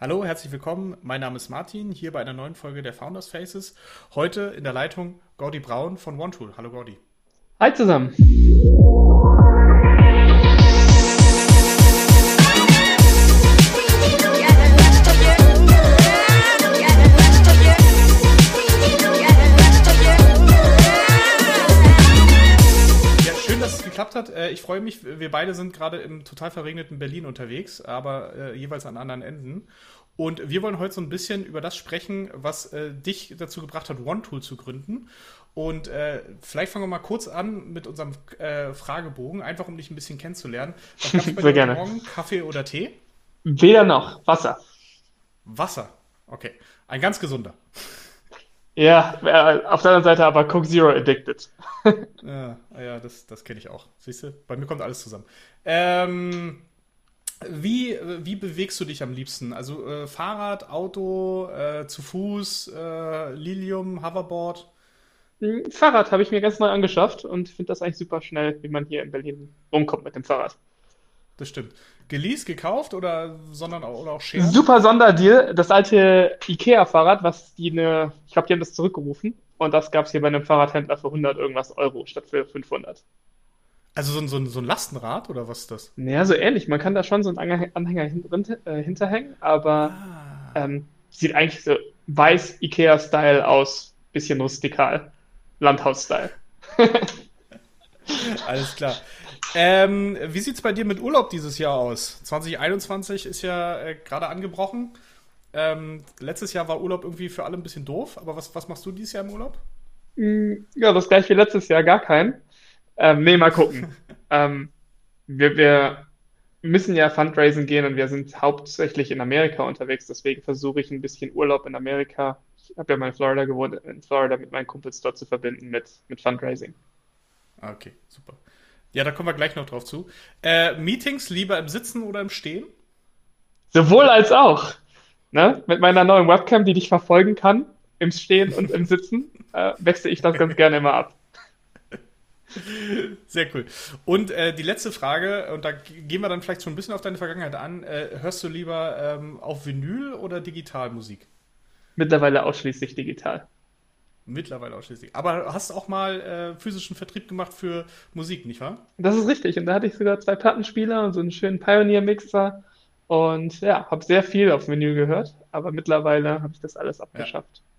Hallo, herzlich willkommen. Mein Name ist Martin, hier bei einer neuen Folge der Founders Faces. Heute in der Leitung Gordy Braun von OneTool. Hallo Gordy. Hi zusammen. Geklappt hat. Äh, ich freue mich, wir beide sind gerade im total verregneten Berlin unterwegs, aber äh, jeweils an anderen Enden. Und wir wollen heute so ein bisschen über das sprechen, was äh, dich dazu gebracht hat, OneTool zu gründen. Und äh, vielleicht fangen wir mal kurz an mit unserem äh, Fragebogen, einfach um dich ein bisschen kennenzulernen. Was gab's bei Sehr gerne. Morgen? Kaffee oder Tee? Weder noch. Wasser. Wasser. Okay. Ein ganz gesunder. Ja, äh, auf der anderen Seite aber Coke Zero addicted. ja, ja, das, das kenne ich auch. Siehst du, bei mir kommt alles zusammen. Ähm, wie, wie bewegst du dich am liebsten? Also äh, Fahrrad, Auto, äh, zu Fuß, äh, Lilium, Hoverboard? Hm, Fahrrad habe ich mir ganz neu angeschafft und finde das eigentlich super schnell, wie man hier in Berlin rumkommt mit dem Fahrrad. Das stimmt. Geleast, gekauft oder sondern auch, oder auch Share? Super Sonderdeal. Das alte IKEA-Fahrrad, was die eine, ich glaube, die haben das zurückgerufen und das gab es hier bei einem Fahrradhändler für 100 irgendwas Euro statt für 500. Also so ein, so ein, so ein Lastenrad oder was ist das? Naja, so ähnlich. Man kann da schon so einen Anhänger hin, äh, hinterhängen, aber ah. ähm, sieht eigentlich so weiß IKEA-Style aus, bisschen rustikal. Landhaus-Style. Alles klar. Ähm, wie sieht es bei dir mit Urlaub dieses Jahr aus? 2021 ist ja äh, gerade angebrochen. Ähm, letztes Jahr war Urlaub irgendwie für alle ein bisschen doof, aber was, was machst du dieses Jahr im Urlaub? Mm, ja, das gleiche wie letztes Jahr, gar kein. Ähm, nee, mal gucken. ähm, wir, wir müssen ja Fundraising gehen und wir sind hauptsächlich in Amerika unterwegs, deswegen versuche ich ein bisschen Urlaub in Amerika. Ich habe ja mal in Florida gewohnt, in Florida mit meinen Kumpels dort zu verbinden mit, mit Fundraising. Ah, okay, super. Ja, da kommen wir gleich noch drauf zu. Äh, Meetings lieber im Sitzen oder im Stehen? Sowohl als auch. Ne? Mit meiner neuen Webcam, die dich verfolgen kann, im Stehen und im Sitzen, äh, wechsle ich das ganz gerne immer ab. Sehr cool. Und äh, die letzte Frage, und da gehen wir dann vielleicht schon ein bisschen auf deine Vergangenheit an. Äh, hörst du lieber ähm, auf Vinyl oder digital Musik? Mittlerweile ausschließlich digital. Mittlerweile ausschließlich. Aber hast auch mal äh, physischen Vertrieb gemacht für Musik, nicht wahr? Das ist richtig. Und da hatte ich sogar zwei Plattenspieler und so einen schönen Pioneer-Mixer. Und ja, habe sehr viel auf Menü gehört. Aber mittlerweile habe ich das alles abgeschafft. Ja.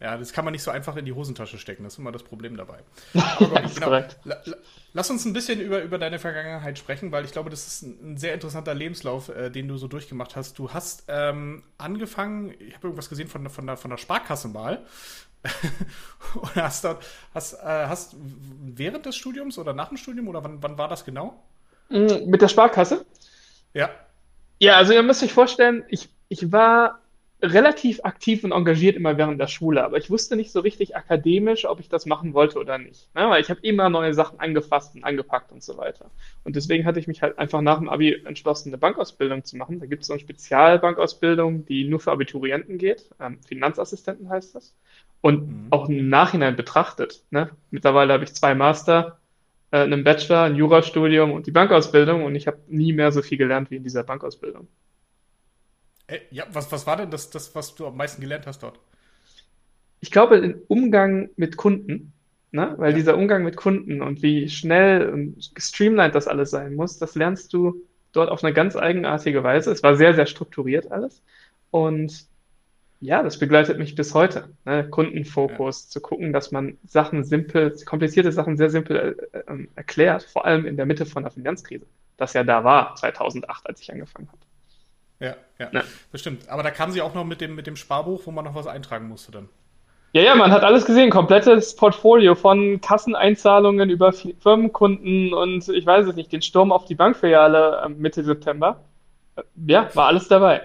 Ja. das kann man nicht so einfach in die Hosentasche stecken. Das ist immer das Problem dabei. Aber ja, genau. Lass uns ein bisschen über, über deine Vergangenheit sprechen, weil ich glaube, das ist ein, ein sehr interessanter Lebenslauf, äh, den du so durchgemacht hast. Du hast ähm, angefangen, ich habe irgendwas gesehen von, von, der, von der Sparkasse mal. und hast dort, hast, äh, hast während des Studiums oder nach dem Studium oder wann, wann war das genau? Mm, mit der Sparkasse? Ja. Ja, also ihr müsst euch vorstellen, ich, ich war relativ aktiv und engagiert immer während der Schule, aber ich wusste nicht so richtig akademisch, ob ich das machen wollte oder nicht. Ne? Weil ich habe immer neue Sachen angefasst und angepackt und so weiter. Und deswegen hatte ich mich halt einfach nach dem Abi entschlossen, eine Bankausbildung zu machen. Da gibt es so eine Spezialbankausbildung, die nur für Abiturienten geht. Ähm, Finanzassistenten heißt das. Und mhm. auch im Nachhinein betrachtet. Ne? Mittlerweile habe ich zwei Master, äh, einen Bachelor, ein Jurastudium und die Bankausbildung und ich habe nie mehr so viel gelernt wie in dieser Bankausbildung. Äh, ja, was, was war denn das, das, was du am meisten gelernt hast dort? Ich glaube, den Umgang mit Kunden, ne? weil ja. dieser Umgang mit Kunden und wie schnell und gestreamlined das alles sein muss, das lernst du dort auf eine ganz eigenartige Weise. Es war sehr, sehr strukturiert alles. Und ja, das begleitet mich bis heute. Ne? Kundenfokus, ja. zu gucken, dass man Sachen simpel, komplizierte Sachen sehr simpel äh, äh, erklärt, vor allem in der Mitte von der Finanzkrise, das ja da war, 2008, als ich angefangen habe. Ja, ja, ja, das stimmt. Aber da kam sie auch noch mit dem, mit dem Sparbuch, wo man noch was eintragen musste dann. Ja, ja, man hat alles gesehen, komplettes Portfolio von Kasseneinzahlungen über Firmenkunden und ich weiß es nicht, den Sturm auf die Bankfiliale ähm, Mitte September. Äh, ja, war alles dabei.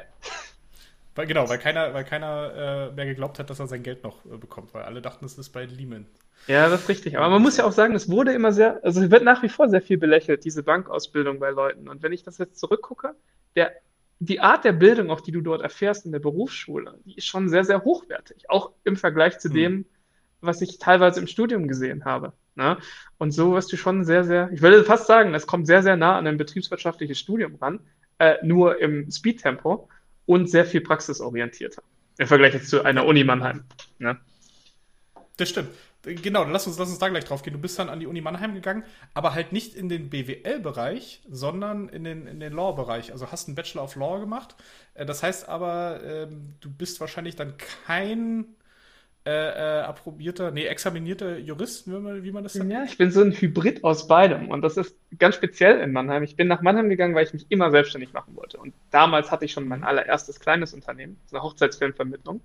Weil, genau, weil keiner, weil keiner äh, mehr geglaubt hat, dass er sein Geld noch äh, bekommt, weil alle dachten, es ist bei Lehman. Ja, das ist richtig. Aber man muss ja auch sagen, es wurde immer sehr, also es wird nach wie vor sehr viel belächelt, diese Bankausbildung bei Leuten. Und wenn ich das jetzt zurückgucke, der die Art der Bildung, auch die du dort erfährst in der Berufsschule, die ist schon sehr, sehr hochwertig. Auch im Vergleich zu mhm. dem, was ich teilweise im Studium gesehen habe. Ne? Und so wirst du schon sehr, sehr, ich würde fast sagen, es kommt sehr, sehr nah an ein betriebswirtschaftliches Studium ran, äh, nur im Speedtempo. und sehr viel praxisorientierter. Im Vergleich jetzt zu einer Uni Mannheim. Ne? Das stimmt. Genau, lass uns, lass uns da gleich drauf gehen. Du bist dann an die Uni Mannheim gegangen, aber halt nicht in den BWL-Bereich, sondern in den, in den Law-Bereich. Also hast einen Bachelor of Law gemacht. Äh, das heißt aber, ähm, du bist wahrscheinlich dann kein äh, äh, approbierter, nee, examinierter Jurist, wie man, wie man das sagt. Ja, ich bin so ein Hybrid aus beidem. Und das ist ganz speziell in Mannheim. Ich bin nach Mannheim gegangen, weil ich mich immer selbstständig machen wollte. Und damals hatte ich schon mein allererstes kleines Unternehmen, eine Hochzeitsfilmvermittlung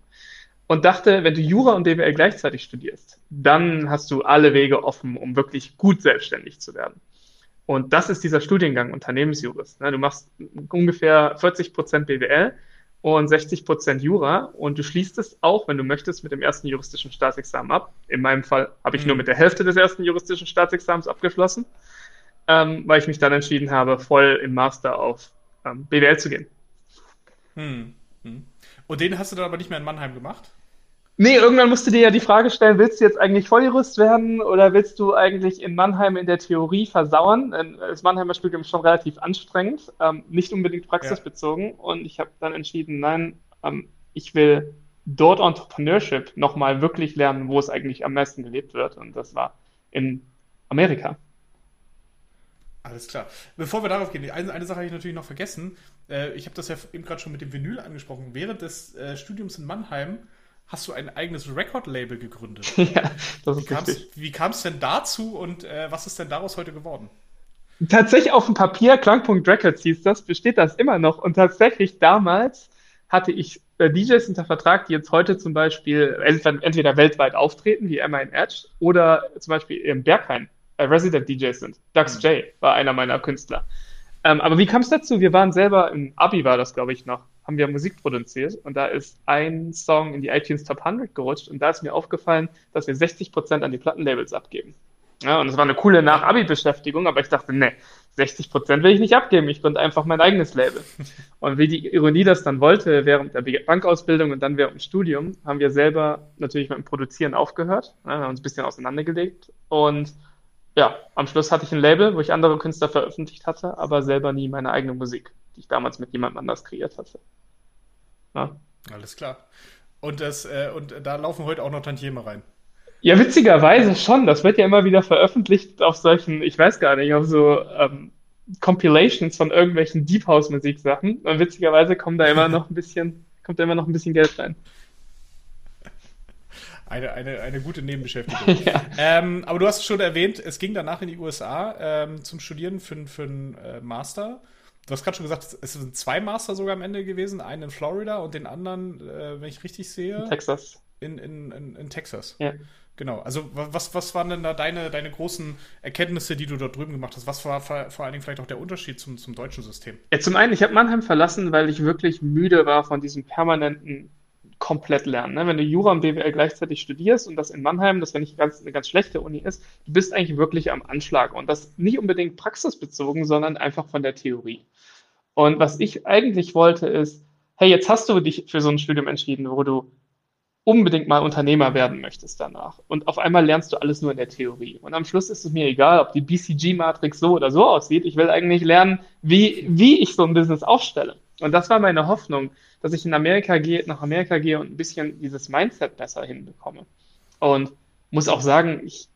und dachte, wenn du Jura und BWL gleichzeitig studierst, dann hast du alle Wege offen, um wirklich gut selbstständig zu werden. Und das ist dieser Studiengang Unternehmensjurist. Ne? Du machst ungefähr 40 Prozent BWL und 60 Prozent Jura und du schließt es auch, wenn du möchtest, mit dem ersten juristischen Staatsexamen ab. In meinem Fall habe ich mhm. nur mit der Hälfte des ersten juristischen Staatsexamens abgeschlossen, ähm, weil ich mich dann entschieden habe, voll im Master auf ähm, BWL zu gehen. Mhm. Und den hast du dann aber nicht mehr in Mannheim gemacht? Nee, irgendwann musst du dir ja die Frage stellen, willst du jetzt eigentlich Volljurist werden oder willst du eigentlich in Mannheim in der Theorie versauern? Das Mannheimer Studium ist schon relativ anstrengend, ähm, nicht unbedingt praxisbezogen. Ja. Und ich habe dann entschieden, nein, ähm, ich will dort Entrepreneurship nochmal wirklich lernen, wo es eigentlich am meisten gelebt wird. Und das war in Amerika. Alles klar. Bevor wir darauf gehen, eine, eine Sache habe ich natürlich noch vergessen. Äh, ich habe das ja eben gerade schon mit dem Vinyl angesprochen. Während des äh, Studiums in Mannheim hast du ein eigenes Record-Label gegründet. ja, das ist wie kam es denn dazu und äh, was ist denn daraus heute geworden? Tatsächlich auf dem Papier, Klangpunkt Records hieß das, besteht das immer noch. Und tatsächlich damals hatte ich äh, DJs unter Vertrag, die jetzt heute zum Beispiel entweder weltweit auftreten, wie Emma in Edge, oder zum Beispiel im Berghain äh, Resident DJs sind. Dux mhm. J war einer meiner Künstler. Ähm, aber wie kam es dazu? Wir waren selber im Abi, war das, glaube ich, noch haben wir Musik produziert und da ist ein Song in die iTunes Top 100 gerutscht und da ist mir aufgefallen, dass wir 60 Prozent an die Plattenlabels abgeben. Ja, und es war eine coole Nach-Abi-Beschäftigung, aber ich dachte, ne, 60 Prozent will ich nicht abgeben, ich gründe einfach mein eigenes Label. Und wie die Ironie das dann wollte, während der Bankausbildung und dann während dem Studium, haben wir selber natürlich mit dem Produzieren aufgehört, ja, haben uns ein bisschen auseinandergelegt und ja, am Schluss hatte ich ein Label, wo ich andere Künstler veröffentlicht hatte, aber selber nie meine eigene Musik, die ich damals mit jemand anders kreiert hatte. Ja. Alles klar. Und, das, äh, und da laufen heute auch noch Tantieme rein. Ja, witzigerweise schon. Das wird ja immer wieder veröffentlicht auf solchen, ich weiß gar nicht, auf so ähm, Compilations von irgendwelchen Deep House Musiksachen. Und witzigerweise kommt da immer noch ein bisschen, kommt da immer noch ein bisschen Geld rein. Eine, eine, eine gute Nebenbeschäftigung. ja. ähm, aber du hast es schon erwähnt, es ging danach in die USA ähm, zum Studieren für, für einen äh, Master. Du hast gerade schon gesagt, es sind zwei Master sogar am Ende gewesen, einen in Florida und den anderen, äh, wenn ich richtig sehe. In Texas. In, in, in, in Texas. Ja. Genau. Also, was, was waren denn da deine, deine großen Erkenntnisse, die du dort drüben gemacht hast? Was war vor, vor allen Dingen vielleicht auch der Unterschied zum, zum deutschen System? Ja, zum einen, ich habe Mannheim verlassen, weil ich wirklich müde war von diesem permanenten komplett lernen. Ne? Wenn du Jura und BWL gleichzeitig studierst und das in Mannheim, das ja nicht ganz, eine ganz schlechte Uni ist, du bist eigentlich wirklich am Anschlag. Und das nicht unbedingt praxisbezogen, sondern einfach von der Theorie. Und was ich eigentlich wollte, ist, hey, jetzt hast du dich für so ein Studium entschieden, wo du unbedingt mal Unternehmer werden möchtest danach. Und auf einmal lernst du alles nur in der Theorie. Und am Schluss ist es mir egal, ob die BCG-Matrix so oder so aussieht. Ich will eigentlich lernen, wie, wie ich so ein Business aufstelle. Und das war meine Hoffnung, dass ich in Amerika gehe, nach Amerika gehe und ein bisschen dieses Mindset besser hinbekomme. Und muss auch sagen, ich,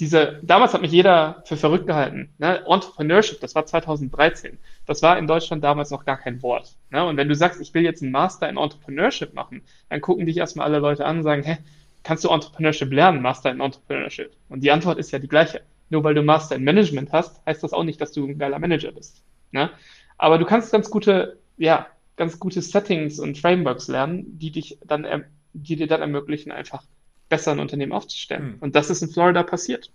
diese, damals hat mich jeder für verrückt gehalten. Ne? Entrepreneurship, das war 2013. Das war in Deutschland damals noch gar kein Wort. Ne? Und wenn du sagst, ich will jetzt einen Master in Entrepreneurship machen, dann gucken dich erstmal alle Leute an und sagen, hä, kannst du Entrepreneurship lernen, Master in Entrepreneurship? Und die Antwort ist ja die gleiche. Nur weil du Master in Management hast, heißt das auch nicht, dass du ein geiler Manager bist. Ne? Aber du kannst ganz gute ja, ganz gute Settings und Frameworks lernen, die dich dann, die dir dann ermöglichen, einfach besser ein Unternehmen aufzustellen. Mhm. Und das ist in Florida passiert.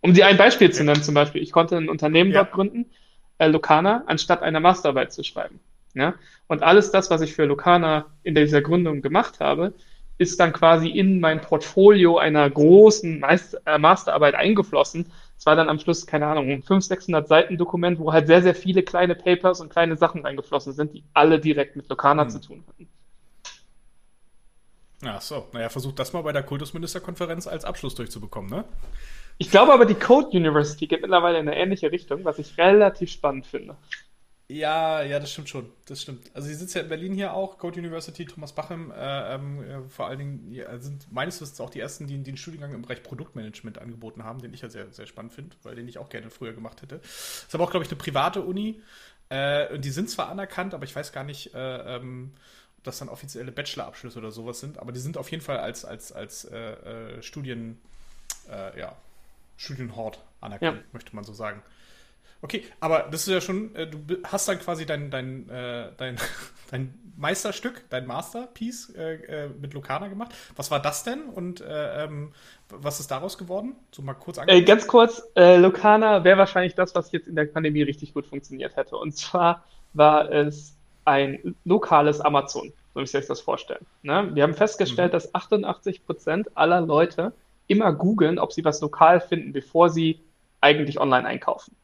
Um dir ein Beispiel zu nennen, zum Beispiel, ich konnte ein Unternehmen ja. dort gründen, äh, Locana, anstatt eine Masterarbeit zu schreiben. Ja? Und alles das, was ich für Locana in dieser Gründung gemacht habe, ist dann quasi in mein Portfolio einer großen äh, Masterarbeit eingeflossen, es war dann am Schluss, keine Ahnung, ein 500, 600 Seiten Dokument, wo halt sehr, sehr viele kleine Papers und kleine Sachen reingeflossen sind, die alle direkt mit Lokana hm. zu tun hatten. Ach so, naja, versucht das mal bei der Kultusministerkonferenz als Abschluss durchzubekommen, ne? Ich glaube aber, die Code University geht mittlerweile in eine ähnliche Richtung, was ich relativ spannend finde. Ja, ja, das stimmt schon. Das stimmt. Also sie sitzt ja in Berlin hier auch, Code University, Thomas Bachem, äh, ähm, äh, vor allen Dingen ja, sind meines Wissens auch die ersten, die, die einen Studiengang im Bereich Produktmanagement angeboten haben, den ich ja sehr, sehr spannend finde, weil den ich auch gerne früher gemacht hätte. Ist aber auch, glaube ich, eine private Uni. Äh, und die sind zwar anerkannt, aber ich weiß gar nicht, äh, ähm, das dann offizielle Bachelorabschlüsse oder sowas sind, aber die sind auf jeden Fall als, als, als äh, äh, Studien, ja, Studienhort anerkannt, ja. möchte man so sagen. Okay, aber das ist ja schon, äh, du hast dann quasi dein, dein, äh, dein, dein Meisterstück, dein Masterpiece äh, äh, mit Lokana gemacht. Was war das denn und äh, ähm, was ist daraus geworden? So mal kurz äh, Ganz kurz, äh, Lokana wäre wahrscheinlich das, was jetzt in der Pandemie richtig gut funktioniert hätte. Und zwar war es ein lokales Amazon, so wie ich sich das vorstellen. Ne? Wir haben festgestellt, mhm. dass 88 Prozent aller Leute immer googeln, ob sie was lokal finden, bevor sie eigentlich online einkaufen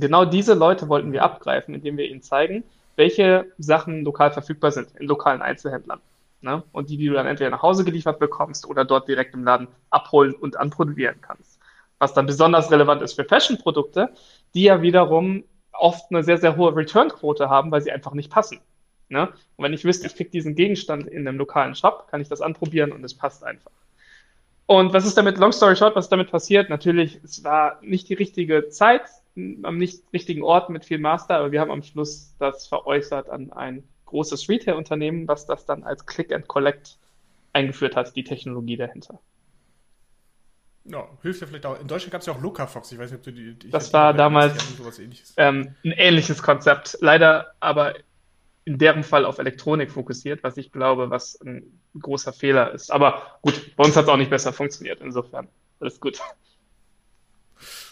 genau diese Leute wollten wir abgreifen, indem wir ihnen zeigen, welche Sachen lokal verfügbar sind in lokalen Einzelhändlern. Ne? Und die, die du dann entweder nach Hause geliefert bekommst oder dort direkt im Laden abholen und anproduzieren kannst. Was dann besonders relevant ist für Fashion-Produkte, die ja wiederum oft eine sehr, sehr hohe Return-Quote haben, weil sie einfach nicht passen. Ne? Und wenn ich wüsste, ich kriege diesen Gegenstand in einem lokalen Shop, kann ich das anprobieren und es passt einfach. Und was ist damit, long story short, was ist damit passiert? Natürlich, es war nicht die richtige Zeit, am nicht richtigen Ort mit viel Master, aber wir haben am Schluss das veräußert an ein großes Retail-Unternehmen, was das dann als Click and Collect eingeführt hat, die Technologie dahinter. Ja, hilft ja vielleicht auch. In Deutschland gab es ja auch Locafox. Ich weiß nicht, ob du die. das war damals ähm, ein ähnliches Konzept. Leider aber in deren Fall auf Elektronik fokussiert, was ich glaube, was ein großer Fehler ist. Aber gut, bei uns hat es auch nicht besser funktioniert. Insofern alles gut.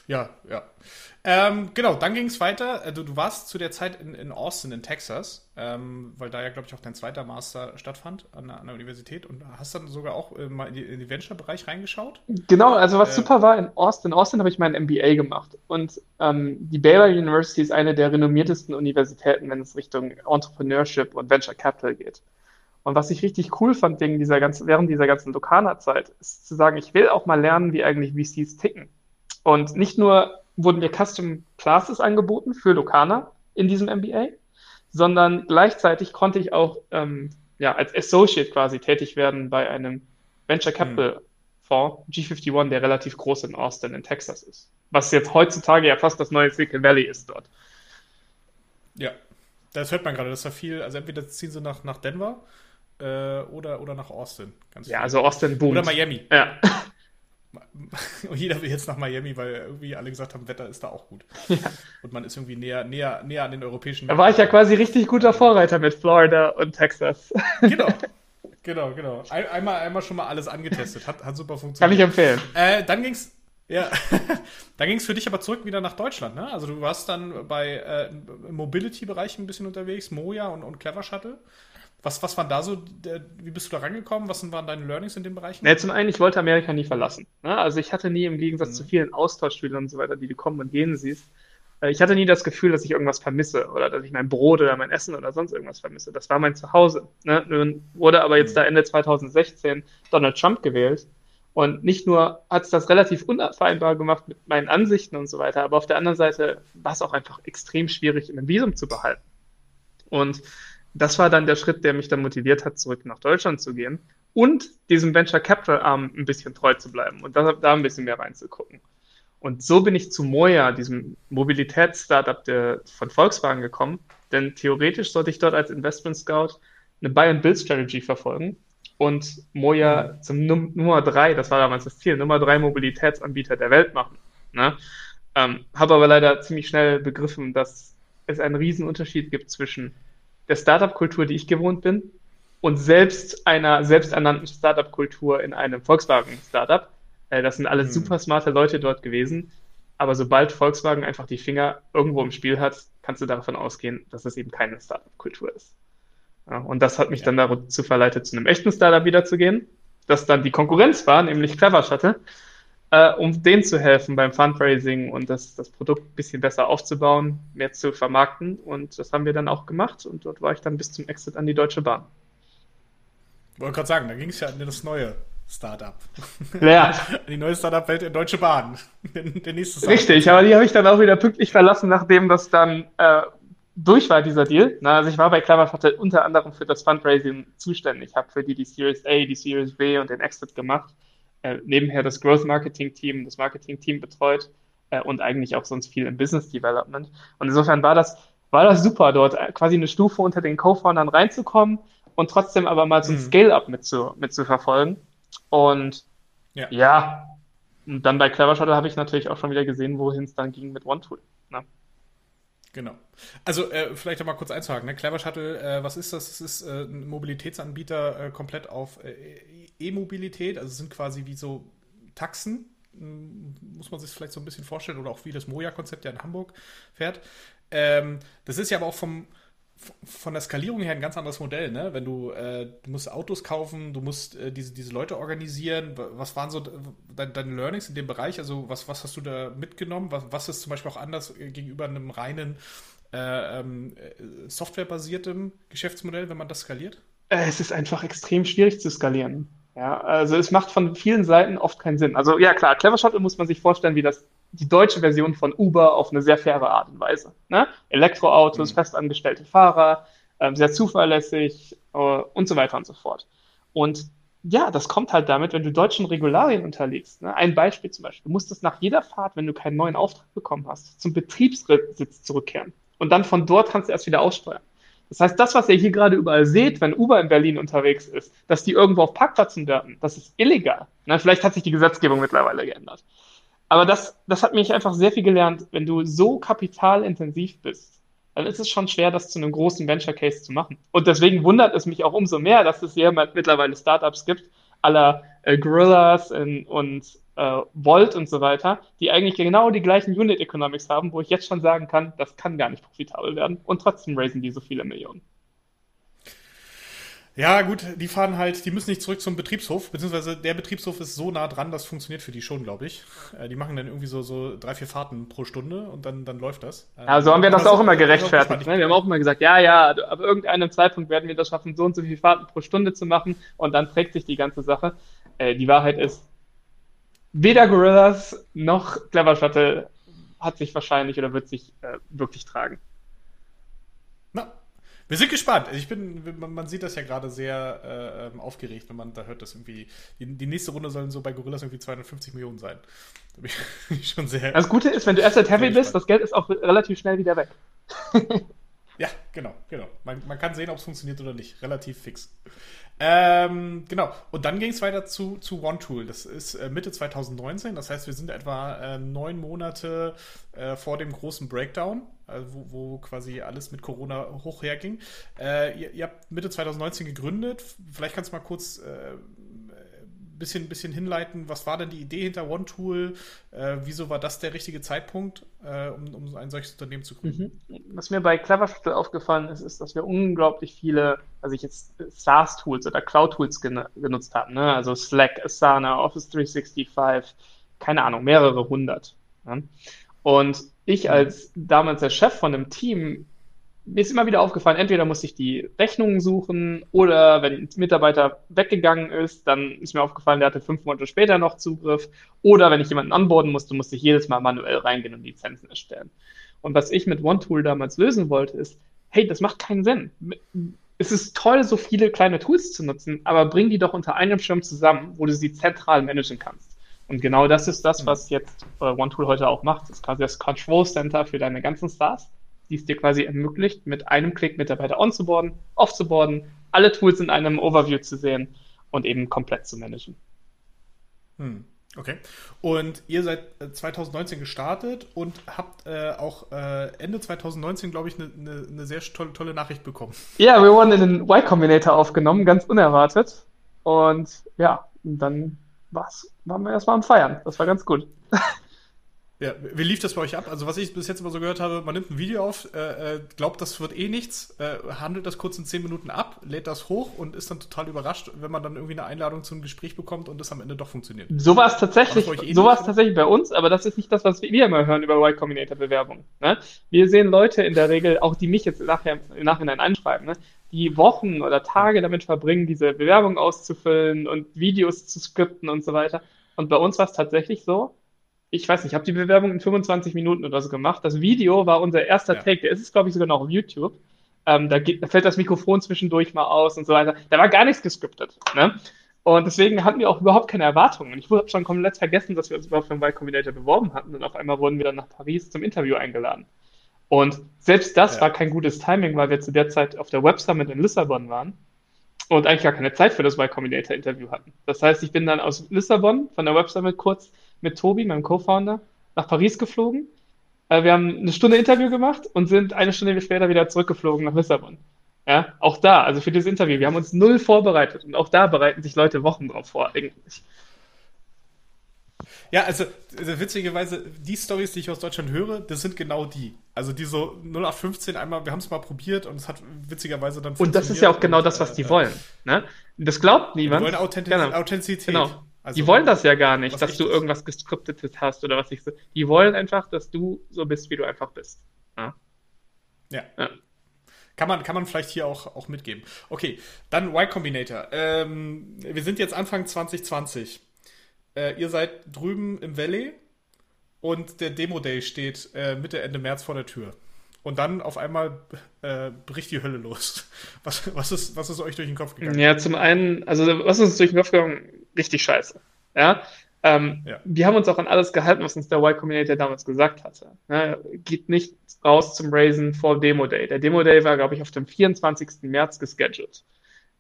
Ja, ja. Ähm, genau, dann ging es weiter. Äh, du, warst zu der Zeit in, in Austin, in Texas, ähm, weil da ja, glaube ich, auch dein zweiter Master stattfand an, an, der Universität und hast dann sogar auch äh, mal in, die, in den Venture-Bereich reingeschaut. Genau, also was äh, super war in Austin. In Austin habe ich mein MBA gemacht und ähm, die Baylor University ist eine der renommiertesten Universitäten, wenn es Richtung Entrepreneurship und Venture Capital geht. Und was ich richtig cool fand wegen dieser ganzen, während dieser ganzen Lokana-Zeit, ist zu sagen, ich will auch mal lernen, wie eigentlich VCs ticken. Und nicht nur wurden mir Custom Classes angeboten für Lokana in diesem MBA, sondern gleichzeitig konnte ich auch ähm, ja, als Associate quasi tätig werden bei einem Venture hm. Capital Fonds, G51, der relativ groß in Austin in Texas ist. Was jetzt heutzutage ja fast das neue Silicon Valley ist dort. Ja, das hört man gerade, das ist ja viel, also entweder ziehen sie nach, nach Denver äh, oder, oder nach Austin. ja, viel. also Austin boomt. Oder Miami. Ja. Und jeder will jetzt nach Miami, weil irgendwie alle gesagt haben, Wetter ist da auch gut. Ja. Und man ist irgendwie näher, näher, näher an den europäischen. Da war ich ja quasi richtig guter Vorreiter mit Florida und Texas. Genau. Genau, genau. Ein, einmal, einmal schon mal alles angetestet. Hat, hat super funktioniert. Kann ich empfehlen. Äh, dann ging's. Ja, dann ging es für dich aber zurück wieder nach Deutschland, ne? Also du warst dann bei äh, Mobility-Bereich ein bisschen unterwegs, Moja und, und Clever Shuttle. Was, was waren da so, wie bist du da rangekommen? Was waren deine Learnings in den Bereichen? Ja, zum einen, ich wollte Amerika nie verlassen. Ne? Also ich hatte nie im Gegensatz mhm. zu vielen Austauschschülern und so weiter, die du kommen und gehen siehst, äh, ich hatte nie das Gefühl, dass ich irgendwas vermisse oder dass ich mein Brot oder mein Essen oder sonst irgendwas vermisse. Das war mein Zuhause. Ne? Nun wurde aber jetzt mhm. da Ende 2016 Donald Trump gewählt. Und nicht nur hat es das relativ unvereinbar gemacht mit meinen Ansichten und so weiter, aber auf der anderen Seite war es auch einfach extrem schwierig, ein Visum zu behalten. Und das war dann der Schritt, der mich dann motiviert hat, zurück nach Deutschland zu gehen und diesem Venture Capital Arm ein bisschen treu zu bleiben und da, da ein bisschen mehr reinzugucken. Und so bin ich zu Moja, diesem Mobilitäts-Startup von Volkswagen gekommen, denn theoretisch sollte ich dort als Investment Scout eine Buy-and-Build-Strategy verfolgen und Moja zum Num Nummer drei, das war damals das Ziel, Nummer drei Mobilitätsanbieter der Welt machen. Ne? Ähm, Habe aber leider ziemlich schnell begriffen, dass es einen riesen Unterschied gibt zwischen der Startup-Kultur, die ich gewohnt bin, und selbst einer selbsternannten Startup-Kultur in einem Volkswagen-Startup. Äh, das sind alles mhm. super smarte Leute dort gewesen. Aber sobald Volkswagen einfach die Finger irgendwo im Spiel hat, kannst du davon ausgehen, dass es eben keine Startup-Kultur ist. Ja, und das hat mich ja. dann dazu verleitet, zu einem echten Startup wiederzugehen, das dann die Konkurrenz war, nämlich Clever Shuttle äh, um denen zu helfen beim Fundraising und das, das Produkt ein bisschen besser aufzubauen, mehr zu vermarkten. Und das haben wir dann auch gemacht und dort war ich dann bis zum Exit an die Deutsche Bahn. Ich wollte gerade sagen, da ging es ja an das neue Startup. Ja. die neue Startup-Welt in Deutsche Bahn. Der, der nächste Startup. Richtig, aber die habe ich dann auch wieder pünktlich verlassen, nachdem das dann äh, durch war dieser Deal. Na, also ich war bei Shuttle unter anderem für das Fundraising zuständig. Ich habe für die die Series A, die Series B und den Exit gemacht. Äh, nebenher das Growth Marketing Team, das Marketing Team betreut äh, und eigentlich auch sonst viel im Business Development. Und insofern war das, war das super, dort äh, quasi eine Stufe unter den Co-Foundern reinzukommen und trotzdem aber mal so ein mhm. Scale-Up mit zu, mit zu verfolgen. Und ja. ja, und dann bei Clever Shuttle habe ich natürlich auch schon wieder gesehen, wohin es dann ging mit OneTool. Ne? Genau. Also äh, vielleicht noch mal kurz einzuhaken. Ne? Clever Shuttle, äh, was ist das? Das ist äh, ein Mobilitätsanbieter äh, komplett auf äh, E-Mobilität. Also es sind quasi wie so Taxen, hm, muss man sich vielleicht so ein bisschen vorstellen, oder auch wie das Moja-Konzept ja in Hamburg fährt. Ähm, das ist ja aber auch vom, von der Skalierung her ein ganz anderes Modell, ne? Wenn du, äh, du musst Autos kaufen, du musst äh, diese, diese Leute organisieren. Was waren so deine, deine Learnings in dem Bereich? Also was, was hast du da mitgenommen? Was, was ist zum Beispiel auch anders äh, gegenüber einem reinen äh, ähm, äh, softwarebasiertem Geschäftsmodell, wenn man das skaliert? Äh, es ist einfach extrem schwierig zu skalieren. Ja, also es macht von vielen Seiten oft keinen Sinn. Also ja klar, Clever Shuttle muss man sich vorstellen, wie das die deutsche Version von Uber auf eine sehr faire Art und Weise. Ne? Elektroautos, mhm. festangestellte Fahrer, äh, sehr zuverlässig äh, und so weiter und so fort. Und ja, das kommt halt damit, wenn du deutschen Regularien unterlegst. Ne? Ein Beispiel zum Beispiel. Du musstest nach jeder Fahrt, wenn du keinen neuen Auftrag bekommen hast, zum Betriebssitz zurückkehren. Und dann von dort kannst du erst wieder aussteuern. Das heißt, das, was ihr hier gerade überall seht, wenn Uber in Berlin unterwegs ist, dass die irgendwo auf Parkplätzen werten, das ist illegal. Na, vielleicht hat sich die Gesetzgebung mittlerweile geändert. Aber das, das hat mich einfach sehr viel gelernt. Wenn du so kapitalintensiv bist, dann ist es schon schwer, das zu einem großen Venture Case zu machen. Und deswegen wundert es mich auch umso mehr, dass es hier mittlerweile Startups gibt, aller äh, Gorillas in, und äh, Volt und so weiter, die eigentlich genau die gleichen Unit Economics haben, wo ich jetzt schon sagen kann, das kann gar nicht profitabel werden. Und trotzdem raisen die so viele Millionen. Ja, gut, die fahren halt, die müssen nicht zurück zum Betriebshof, beziehungsweise der Betriebshof ist so nah dran, das funktioniert für die schon, glaube ich. Äh, die machen dann irgendwie so, so drei, vier Fahrten pro Stunde und dann, dann läuft das. Äh, ja, so haben wir das, das auch immer gerechtfertigt. Ne? Wir haben auch immer gesagt, ja, ja, ab irgendeinem Zeitpunkt werden wir das schaffen, so und so viele Fahrten pro Stunde zu machen und dann trägt sich die ganze Sache. Äh, die Wahrheit ist, weder Gorillas noch Clever Shuttle hat sich wahrscheinlich oder wird sich äh, wirklich tragen. Wir sind gespannt. Ich bin, man sieht das ja gerade sehr äh, ähm, aufgeregt, wenn man da hört, dass irgendwie die, die, nächste Runde sollen so bei Gorillas irgendwie 250 Millionen sein. Da bin ich schon sehr. Das Gute ist, wenn du Asset Heavy bist, das Geld ist auch relativ schnell wieder weg. ja, genau, genau. Man, man kann sehen, ob es funktioniert oder nicht. Relativ fix. Ähm, genau. Und dann ging es weiter zu, zu OneTool. Das ist äh, Mitte 2019. Das heißt, wir sind etwa äh, neun Monate äh, vor dem großen Breakdown, also wo, wo, quasi alles mit Corona hoch herging. Äh, ihr, ihr, habt Mitte 2019 gegründet. Vielleicht kannst du mal kurz äh, bisschen, bisschen hinleiten, was war denn die Idee hinter OneTool? Äh, wieso war das der richtige Zeitpunkt, äh, um, um ein solches Unternehmen zu gründen? Mhm. Was mir bei Clevershuttle aufgefallen ist, ist, dass wir unglaublich viele, also ich jetzt SaaS-Tools oder Cloud-Tools gen genutzt haben, ne? also Slack, Asana, Office 365, keine Ahnung, mehrere hundert. Ja? Und ich mhm. als damals der Chef von einem Team mir ist immer wieder aufgefallen, entweder muss ich die Rechnungen suchen oder wenn ein Mitarbeiter weggegangen ist, dann ist mir aufgefallen, der hatte fünf Monate später noch Zugriff. Oder wenn ich jemanden onboarden musste, musste ich jedes Mal manuell reingehen und Lizenzen erstellen. Und was ich mit OneTool damals lösen wollte, ist, hey, das macht keinen Sinn. Es ist toll, so viele kleine Tools zu nutzen, aber bring die doch unter einem Schirm zusammen, wo du sie zentral managen kannst. Und genau das ist das, was jetzt äh, OneTool heute auch macht. Das ist quasi das Control Center für deine ganzen Stars die es dir quasi ermöglicht, mit einem Klick Mitarbeiter onzuboarden, offzuboarden, alle Tools in einem Overview zu sehen und eben komplett zu managen. Hm. Okay. Und ihr seid 2019 äh, gestartet und habt äh, auch äh, Ende 2019, glaube ich, eine ne, ne sehr tolle, tolle Nachricht bekommen. Ja, wir wurden in den Y Combinator aufgenommen, ganz unerwartet. Und ja, dann war's, waren wir erstmal am Feiern. Das war ganz gut. Ja, wie lief das bei euch ab? Also, was ich bis jetzt immer so gehört habe, man nimmt ein Video auf, äh, äh glaubt, das wird eh nichts, äh, handelt das kurz in 10 Minuten ab, lädt das hoch und ist dann total überrascht, wenn man dann irgendwie eine Einladung zum Gespräch bekommt und das am Ende doch funktioniert. So war es tatsächlich, eh so tatsächlich bei uns, aber das ist nicht das, was wir immer hören über Y Combinator Bewerbungen. Ne? Wir sehen Leute in der Regel, auch die mich jetzt nachher, im Nachhinein anschreiben, ne? Die Wochen oder Tage damit verbringen, diese Bewerbung auszufüllen und Videos zu skripten und so weiter. Und bei uns war es tatsächlich so, ich weiß nicht, ich habe die Bewerbung in 25 Minuten oder so gemacht. Das Video war unser erster Ja. Take, der ist es, glaube ich, sogar noch auf YouTube. Ähm, da, geht, da fällt das Mikrofon zwischendurch mal aus und so weiter. Da war gar nichts gescriptet. Ne? Und deswegen hatten wir auch überhaupt keine Erwartungen. Und ich habe schon komplett vergessen, dass wir uns überhaupt für den Y Combinator beworben hatten. Und auf einmal wurden wir dann nach Paris zum Interview eingeladen. Und selbst das Ja. war kein gutes Timing, weil wir zu der Zeit auf der Web Summit in Lissabon waren und eigentlich gar keine Zeit für das Y Combinator Interview hatten. Das heißt, ich bin dann aus Lissabon von der Web Summit kurz mit Tobi, meinem Co-Founder, nach Paris geflogen. Äh, Wir haben eine Stunde Interview gemacht und sind eine Stunde später wieder zurückgeflogen nach Lissabon. Ja, auch da, also für dieses Interview, wir haben uns null vorbereitet und auch da bereiten sich Leute Wochen drauf vor, eigentlich. Ja, also, also witzigerweise, die Stories, die ich aus Deutschland höre, das sind genau die. Also die so 0815 einmal, wir haben es mal probiert und es hat witzigerweise dann Und das ist ja auch funktioniert genau und, das, was äh, die äh, wollen. Ne? Das glaubt Die niemand. wollen Authentiz Genau. Authentizität. Genau. Also, die wollen das ja gar nicht, dass du irgendwas geskriptetes hast oder was ich so. Die wollen einfach, dass du so bist, wie du einfach bist. Ja. Ja. Ja. Kann man, kann man vielleicht hier auch, auch mitgeben. Okay, dann Y Combinator. Ähm, wir sind jetzt Anfang 2020. Äh, ihr seid drüben im Valley und der Demo Day steht äh, Mitte, Ende März vor der Tür. Und dann auf einmal äh, bricht die Hölle los. Was, was, ist, was ist euch durch den Kopf gegangen? Ja, zum einen, also was ist uns durch den Kopf gegangen? Richtig scheiße. Ja. Ähm, Ja. Wir haben uns auch an alles gehalten, was uns der Y Combinator damals gesagt hatte. Ne? Geht nicht raus zum Raisen vor Demo Day. Der Demo Day war, glaube ich, auf dem 24. März gescheduled.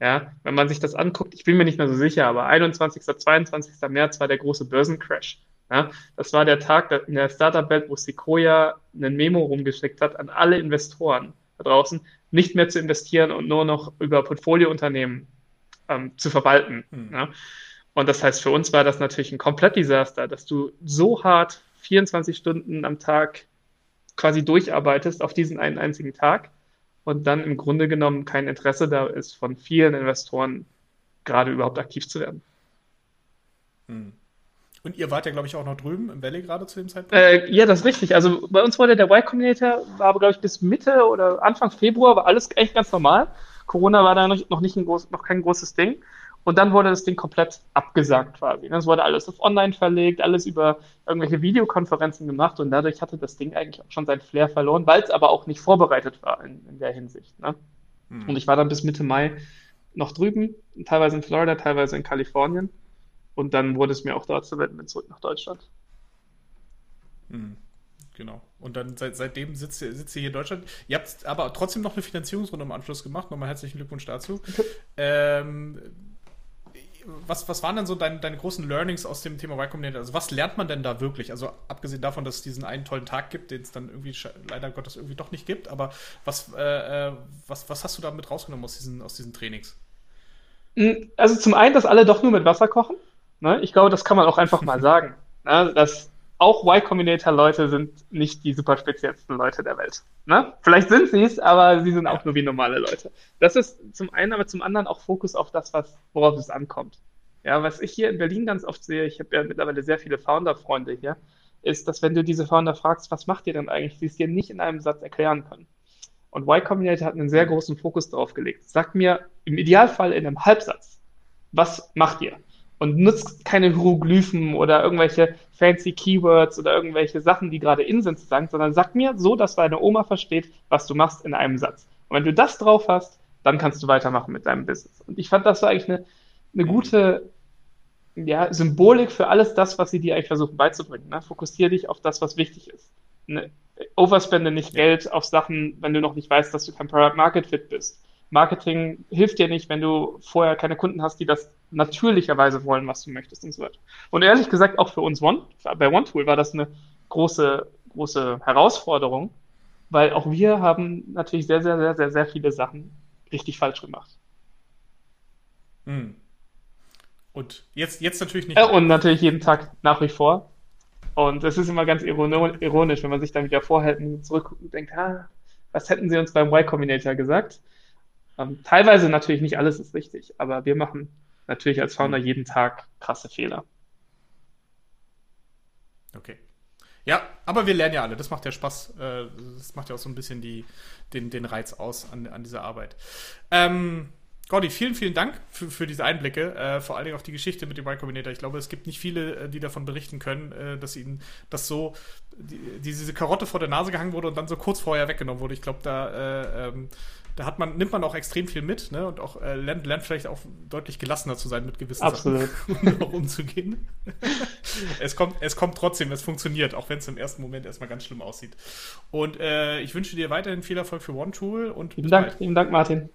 Ja, wenn man sich das anguckt, ich bin mir nicht mehr so sicher, aber 21., 22. März war der große Börsencrash. Ja, das war der Tag in der Startup-Welt, wo Sequoia einen Memo rumgeschickt hat an alle Investoren da draußen, nicht mehr zu investieren und nur noch über Portfoliounternehmen ähm, zu verwalten. Hm. Ja. Und das heißt, für uns war das natürlich ein Komplettdesaster, dass du so hart 24 Stunden am Tag quasi durcharbeitest auf diesen einen einzigen Tag und dann im Grunde genommen kein Interesse da ist von vielen Investoren, gerade überhaupt aktiv zu werden. Hm. Und ihr wart ja, glaube ich, auch noch drüben im Valley gerade zu dem Zeitpunkt. Äh, ja, das ist richtig. Also bei uns wurde der Y Combinator, war aber, glaube ich, bis Mitte oder Anfang Februar war alles echt ganz normal. Corona war da noch, noch nicht ein groß, noch kein großes Ding. Und dann wurde das Ding komplett abgesagt quasi. Das wurde alles auf online verlegt, alles über irgendwelche Videokonferenzen gemacht und dadurch hatte das Ding eigentlich auch schon sein Flair verloren, weil es aber auch nicht vorbereitet war in, in der Hinsicht. Ne? Hm. Und ich war dann bis Mitte Mai noch drüben, teilweise in Florida, teilweise in Kalifornien. Und dann wurde es mir auch dort zu wenden, zurück nach Deutschland. Hm. Genau. Und dann seit, seitdem sitzt ihr, sitzt ihr hier in Deutschland. Ihr habt aber trotzdem noch eine Finanzierungsrunde im Anschluss gemacht. Nochmal herzlichen Glückwunsch dazu. Ähm, was, was waren denn so deine, deine großen Learnings aus dem Thema Y Combinator? Also was lernt man denn da wirklich? Also abgesehen davon, dass es diesen einen tollen Tag gibt, den es dann irgendwie leider Gottes irgendwie doch nicht gibt, aber was, äh, äh, was, was hast du da mit rausgenommen aus diesen, aus diesen Trainings? Mm, Also zum einen, dass alle doch nur mit Wasser kochen. Ne? Ich glaube, das kann man auch einfach mal sagen. Ne? Dass auch Y Combinator-Leute sind nicht die super speziellsten Leute der Welt. Ne? Vielleicht sind sie es, aber sie sind auch nur wie normale Leute. Das ist zum einen, aber zum anderen auch Fokus auf das, was, worauf es ankommt. Ja, was ich hier in Berlin ganz oft sehe, ich habe ja mittlerweile sehr viele Founder-Freunde hier, ist, dass wenn du diese Founder fragst, was macht ihr denn eigentlich, sie es dir nicht in einem Satz erklären können. Und Y Combinator hat einen sehr großen Fokus darauf gelegt. Sagt mir im Idealfall in einem Halbsatz, was macht ihr? Und nutzt keine Hieroglyphen oder irgendwelche fancy Keywords oder irgendwelche Sachen, die gerade in sind, zu sagen, sondern sag mir so, dass deine Oma versteht, was du machst in einem Satz. Und wenn du das drauf hast, dann kannst du weitermachen mit deinem Business. Und ich fand das war eigentlich eine, eine gute ja, Symbolik für alles das, was sie dir eigentlich versuchen beizubringen. Ne? Fokussiere dich auf das, was wichtig ist. Ne? Overspende nicht Geld auf Sachen, wenn du noch nicht weißt, dass du kein Product Market Fit bist. Marketing hilft dir nicht, wenn du vorher keine Kunden hast, die das natürlicherweise wollen, was du möchtest und so weiter. Und ehrlich gesagt, auch für uns One, bei OneTool war das eine große, große Herausforderung, weil auch wir haben natürlich sehr, sehr, sehr, sehr, sehr viele Sachen richtig falsch gemacht. Hm. Und jetzt, jetzt natürlich nicht. Äh, und natürlich jeden Tag nach wie vor. Und es ist immer ganz ironisch, wenn man sich dann wieder vorhält und zurückguckt und denkt, ah, was hätten sie uns beim Y Combinator gesagt? Ähm, teilweise natürlich nicht alles ist richtig, aber wir machen natürlich als Founder jeden Tag krasse Fehler. Okay. Ja, aber wir lernen ja alle. Das macht ja Spaß. Äh, Das macht ja auch so ein bisschen die, den, den Reiz aus an, an dieser Arbeit. Ähm, Gordy, vielen, vielen Dank für, für diese Einblicke, äh, vor allen Dingen auch die Geschichte mit dem Y Combinator. Ich glaube, es gibt nicht viele, äh, die davon berichten können, äh, dass ihnen das so, die, diese Karotte vor der Nase gehangen wurde und dann so kurz vorher weggenommen wurde. Ich glaube, da äh, ähm, da hat man, nimmt man auch extrem viel mit, ne? Und auch äh, lernt, lernt vielleicht auch deutlich gelassener zu sein mit gewissen Absolut. Sachen, um auch umzugehen. es, kommt, es kommt trotzdem, es funktioniert, auch wenn es im ersten Moment erstmal ganz schlimm aussieht. Und äh, ich wünsche dir weiterhin viel Erfolg für One Tool und vielen Dank, vielen Dank, Martin.